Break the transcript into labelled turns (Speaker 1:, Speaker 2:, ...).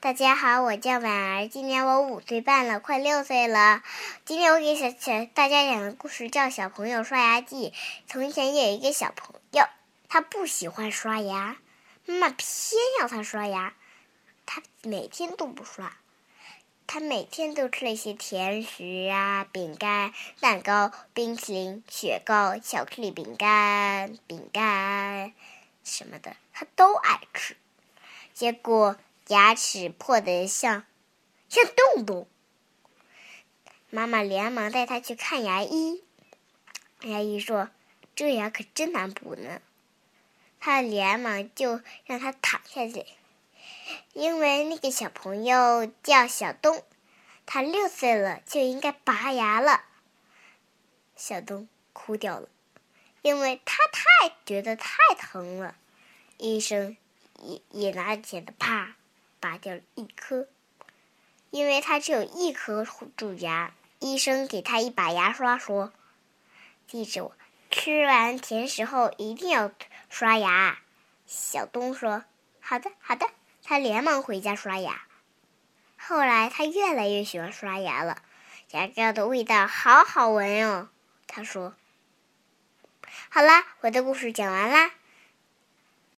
Speaker 1: 大家好，我叫婉儿，今年我五岁半了，快六岁了。今天我给小小大家讲的故事叫《小朋友刷牙记》。从前有一个小朋友，他不喜欢刷牙，妈妈偏要他刷牙，他每天都不刷。他每天都吃一些甜食啊，饼干、蛋糕、冰淇淋、雪糕、巧克力饼干、饼干什么的，他都爱吃。结果。牙齿破的像像洞洞，妈妈连忙带他去看牙医。牙医说：“这牙可真难补呢。”他连忙就让他躺下去，因为那个小朋友叫小东，他六岁了就应该拔牙了。小东哭掉了，因为他太觉得太疼了。医生也也拿着剪子，啪。拔掉了一颗，因为他只有一颗蛀牙。医生给他一把牙刷，说：“记住，吃完甜食后一定要刷牙。”小东说：“好的，好的。”他连忙回家刷牙。后来他越来越喜欢刷牙了，牙膏的味道好好闻哦。他说：“好啦，我的故事讲完啦。”